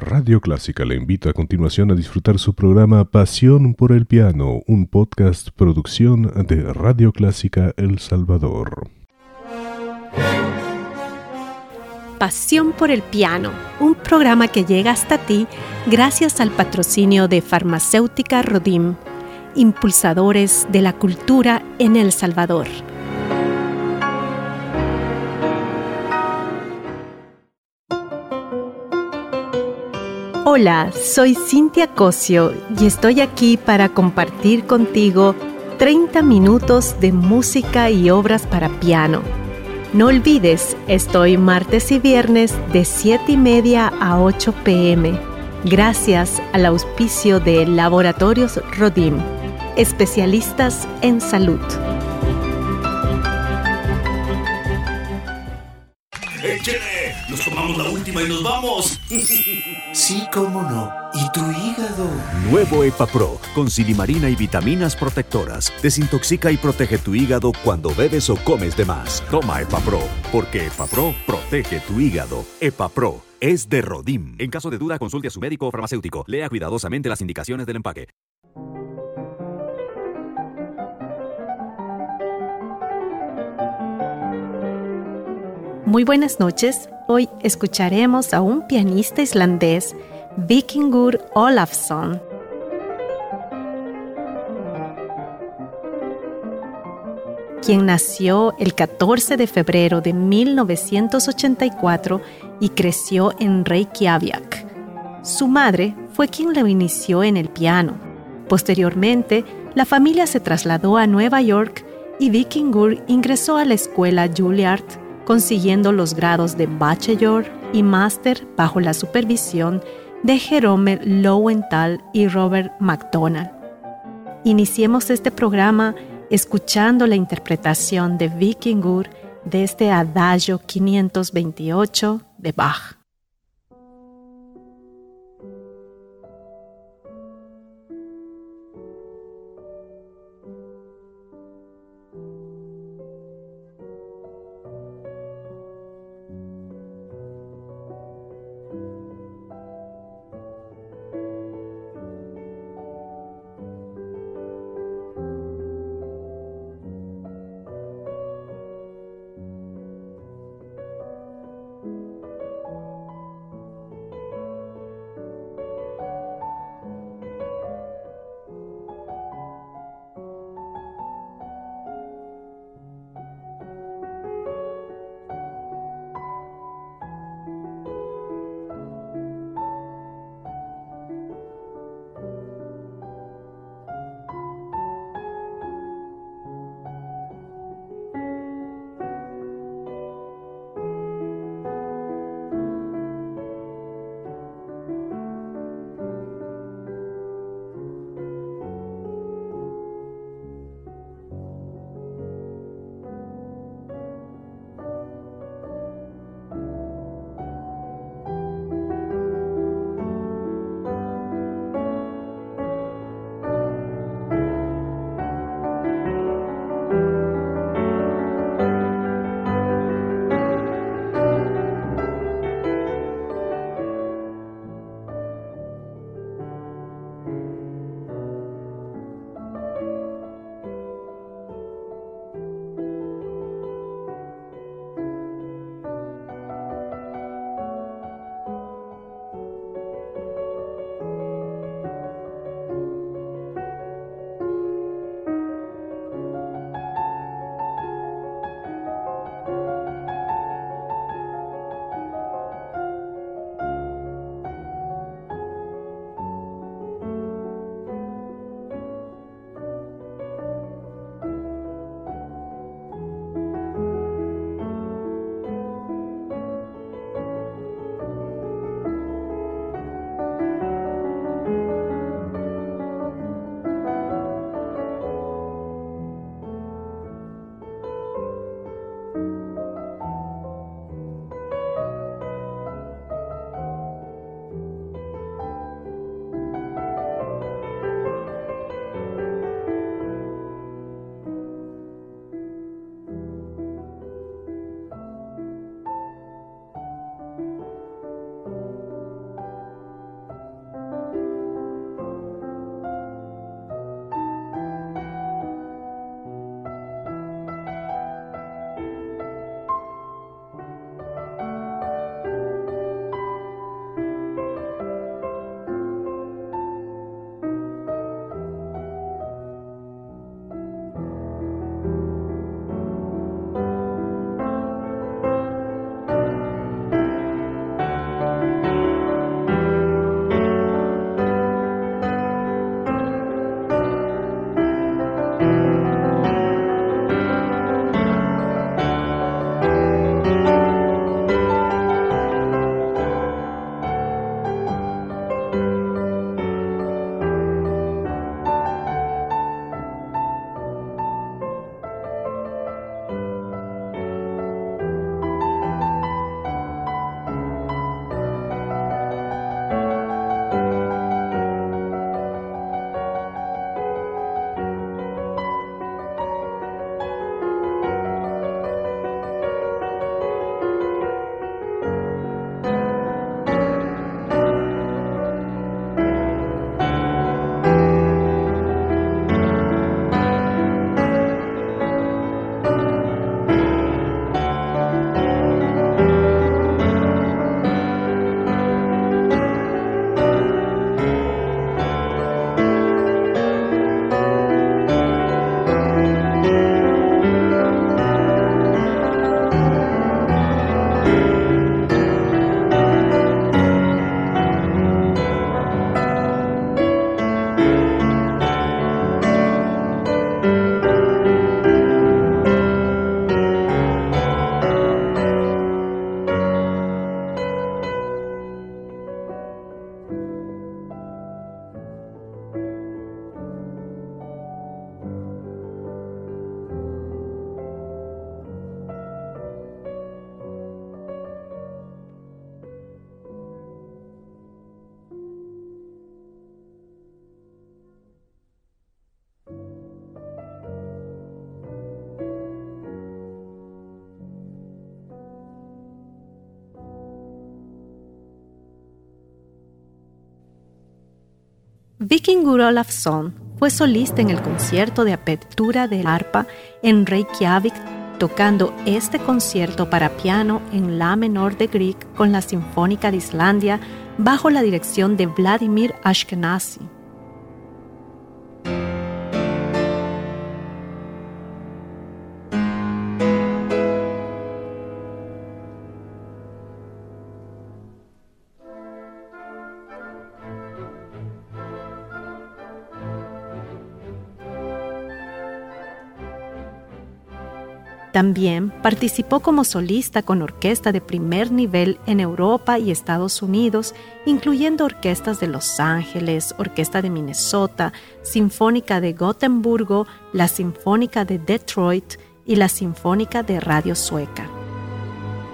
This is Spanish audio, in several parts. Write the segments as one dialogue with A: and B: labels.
A: Radio Clásica le invita a continuación a disfrutar su programa Pasión por el Piano, un podcast producción de Radio Clásica El Salvador.
B: Pasión por el Piano, un programa que llega hasta ti gracias al patrocinio de Farmacéutica Rodim, impulsadores de la cultura en El Salvador. Hola, soy Cintia Cosio y estoy aquí para compartir contigo 30 minutos de música y obras para piano no olvides, estoy martes y viernes de 7 y media a 8 pm, gracias al auspicio de Laboratorios Rodim, especialistas en salud.
C: Nos tomamos la última y nos vamos.
D: Sí, cómo no. ¿Y tu hígado?
E: Nuevo EpaPro, con silimarina y vitaminas protectoras. Desintoxica y protege tu hígado cuando bebes o comes de más. Toma EpaPro, porque EpaPro protege tu hígado. EpaPro es de Rodim. En caso de duda, consulte a su médico o farmacéutico. Lea cuidadosamente las indicaciones del empaque.
B: Muy buenas noches. Hoy escucharemos a un pianista islandés, Vikingur Olafsson. quien nació el 14 de febrero de 1984 y creció en Reykjavik. Su madre fue quien lo inició en el piano. Posteriormente, la familia se trasladó a Nueva York y Vikingur ingresó a la escuela Juilliard consiguiendo los grados de bachelor y máster bajo la supervisión de Jerome Lowenthal y Robert McDonald. Iniciemos este programa escuchando la interpretación de Vikingur de este Adagio 528 de Bach. Vikingur Olafsson fue solista en el concierto de apertura del arpa en Reykjavik, tocando este concierto para piano en La menor de Grieg con la Sinfónica de Islandia bajo la dirección de Vladimir Ashkenazi. También participó como solista con orquesta de primer nivel en Europa y Estados Unidos, incluyendo orquestas de Los Ángeles, Orquesta de Minnesota, Sinfónica de Gotemburgo, la Sinfónica de Detroit y la Sinfónica de Radio Sueca.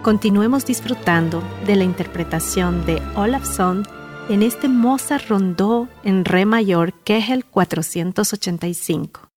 B: Continuemos disfrutando de la interpretación de Olafsson en este Mozart Rondó en Re mayor Kegel 485.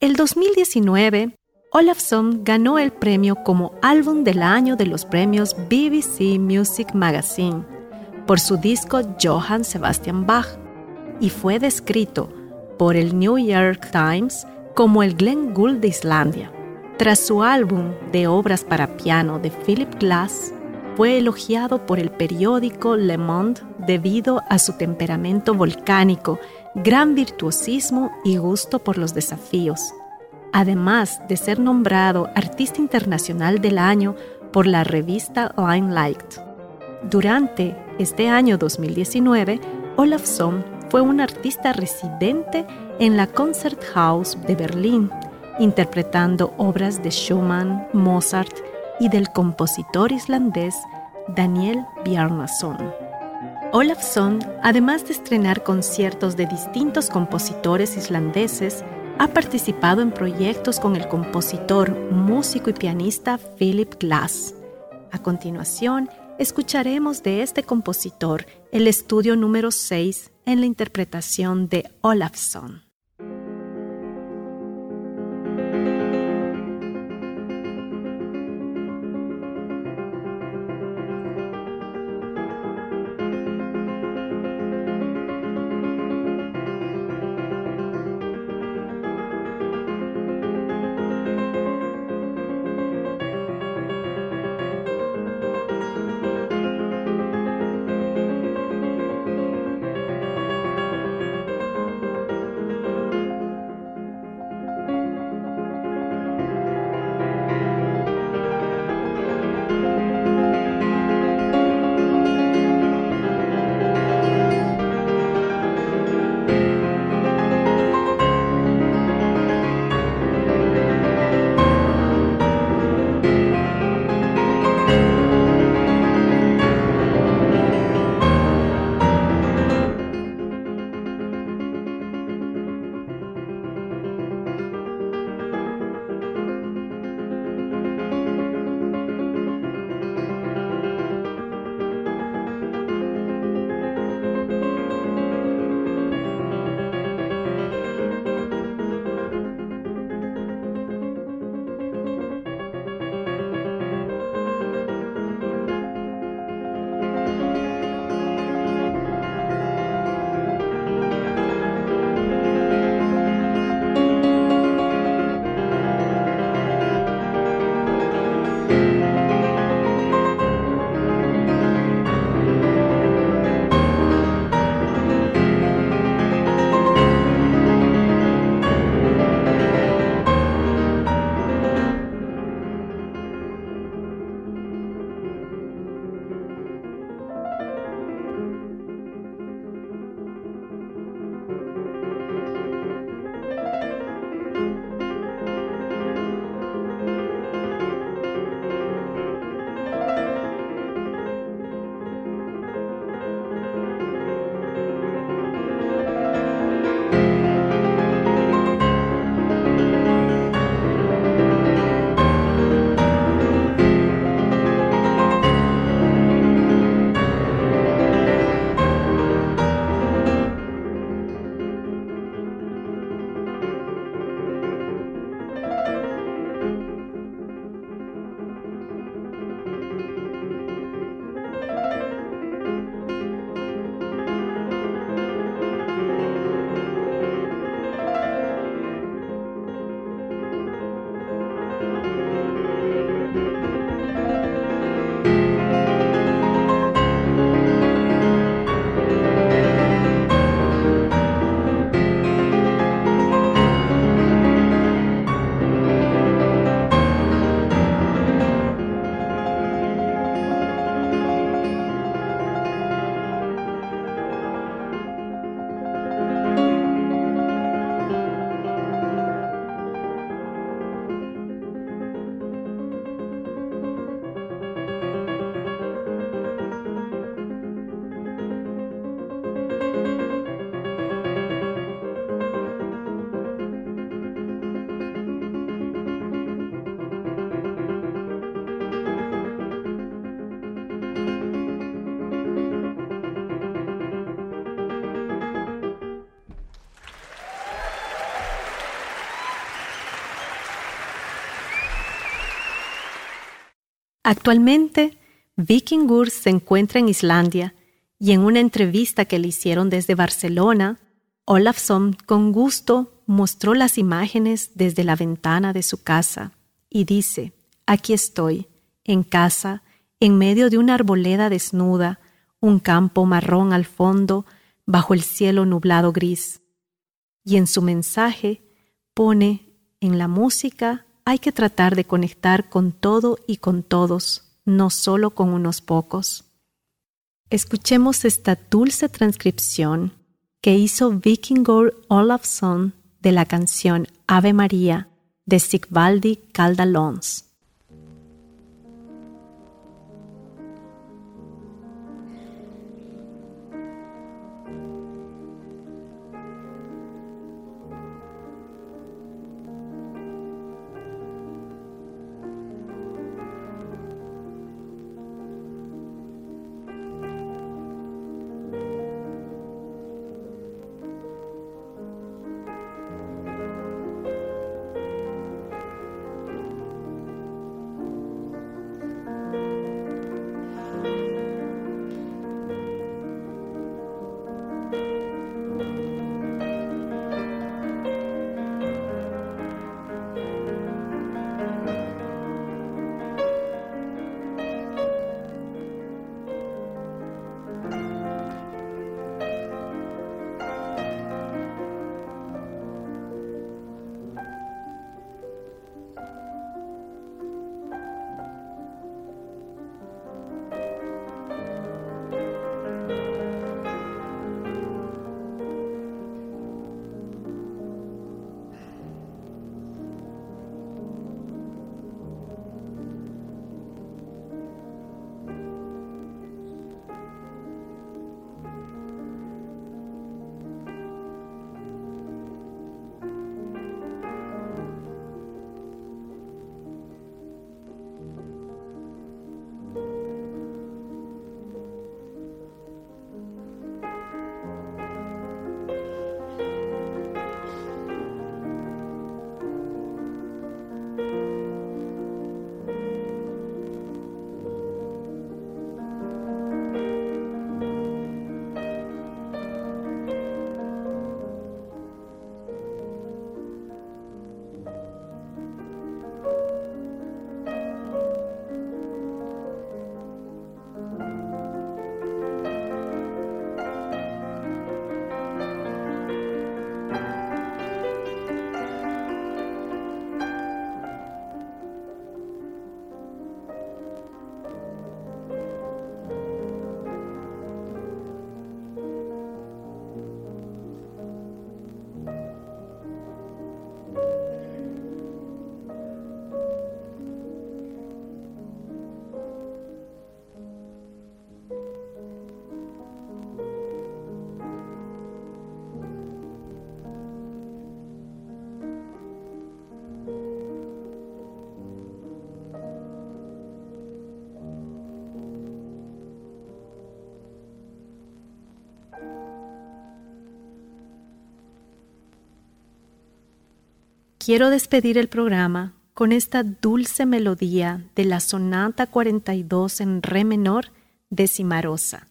B: El 2019, Olafsson ganó el premio como álbum del año de los premios BBC Music Magazine por su disco Johann Sebastian Bach y fue descrito por el New York Times como el Glenn Gould de Islandia. Tras su álbum de obras para piano de Philip Glass, fue elogiado por el periódico Le Monde debido a su temperamento volcánico, gran virtuosismo y gusto por los desafíos, además de ser nombrado Artista Internacional del Año por la revista Limelight. Durante este año 2019, Olafsson fue un artista residente en la Concerthaus de Berlín, interpretando obras de Schumann, Mozart y del compositor islandés Daniel Bjarnason. Olafsson, además de estrenar conciertos de distintos compositores islandeses, ha participado en proyectos con el compositor, músico y pianista Philip Glass. A continuación, escucharemos de este compositor el estudio número 6 en la interpretación de Olafsson. Actualmente, Vikingur se encuentra en Islandia y en una entrevista que le hicieron desde Barcelona, Olafsson con gusto mostró las imágenes desde la ventana de su casa y dice, aquí estoy, en casa, en medio de una arboleda desnuda, un campo marrón al fondo, bajo el cielo nublado gris. Y en su mensaje pone, en la música hay que tratar de conectar con todo y con todos, no solo con unos pocos. Escuchemos esta dulce transcripción que hizo Vikingur Olafsson de la canción Ave María de Sigvaldi Caldalons. Quiero despedir el programa con esta dulce melodía de la Sonata 42 en Re menor de Cimarosa.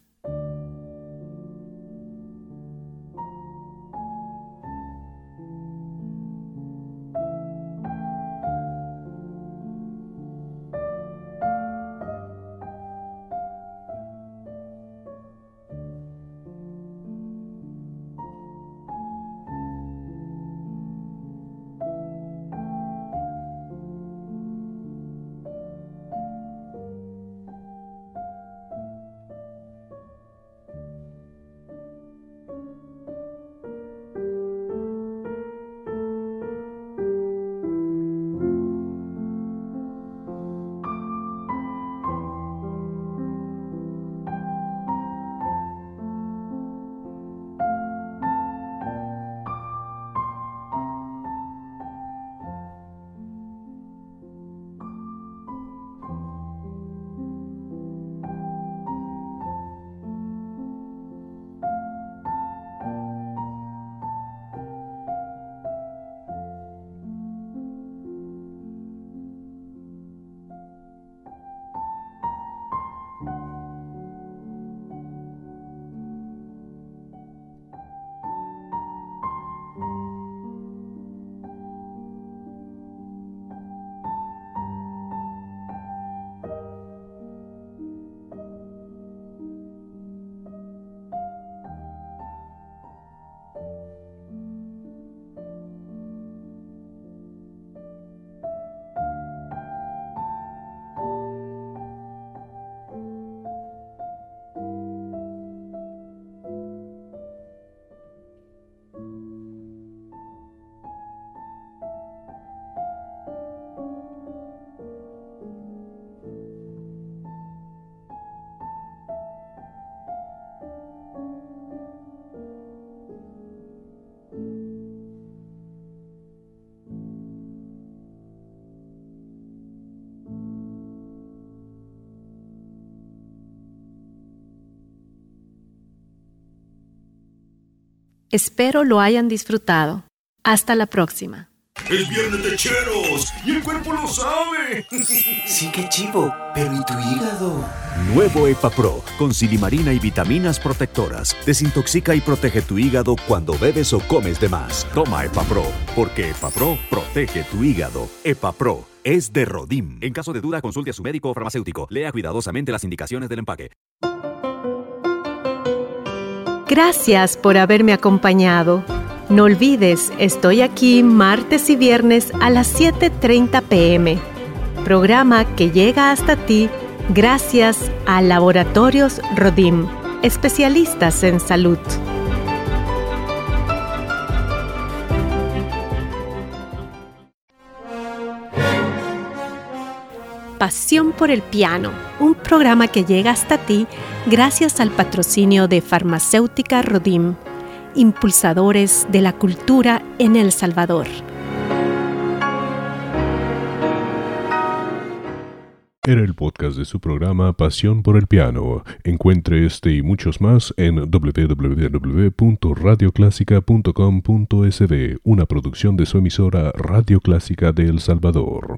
B: Espero lo hayan disfrutado. Hasta la próxima.
C: ¡Es viernes de cheros! ¡Y el cuerpo lo sabe!
D: Sí, qué chivo. Pero ¿y tu hígado?
E: Nuevo EpaPro, con silimarina y vitaminas protectoras. Desintoxica y protege tu hígado cuando bebes o comes de más. Toma EpaPro, porque EpaPro protege tu hígado. EpaPro es de Rodim. En caso de duda, consulte a su médico o farmacéutico. Lea cuidadosamente las indicaciones del empaque.
B: Gracias por haberme acompañado. No olvides, estoy aquí martes y viernes a las 7.30 pm. Programa que llega hasta ti gracias a Laboratorios Rodim, especialistas en salud. Pasión por el Piano, un programa que llega hasta ti gracias al patrocinio de Farmacéutica Rodim, impulsadores de la cultura en El Salvador.
A: Era el podcast de su programa Pasión por el Piano. Encuentre este y muchos más en www.radioclásica.com.sb, una producción de su emisora Radio Clásica de El Salvador.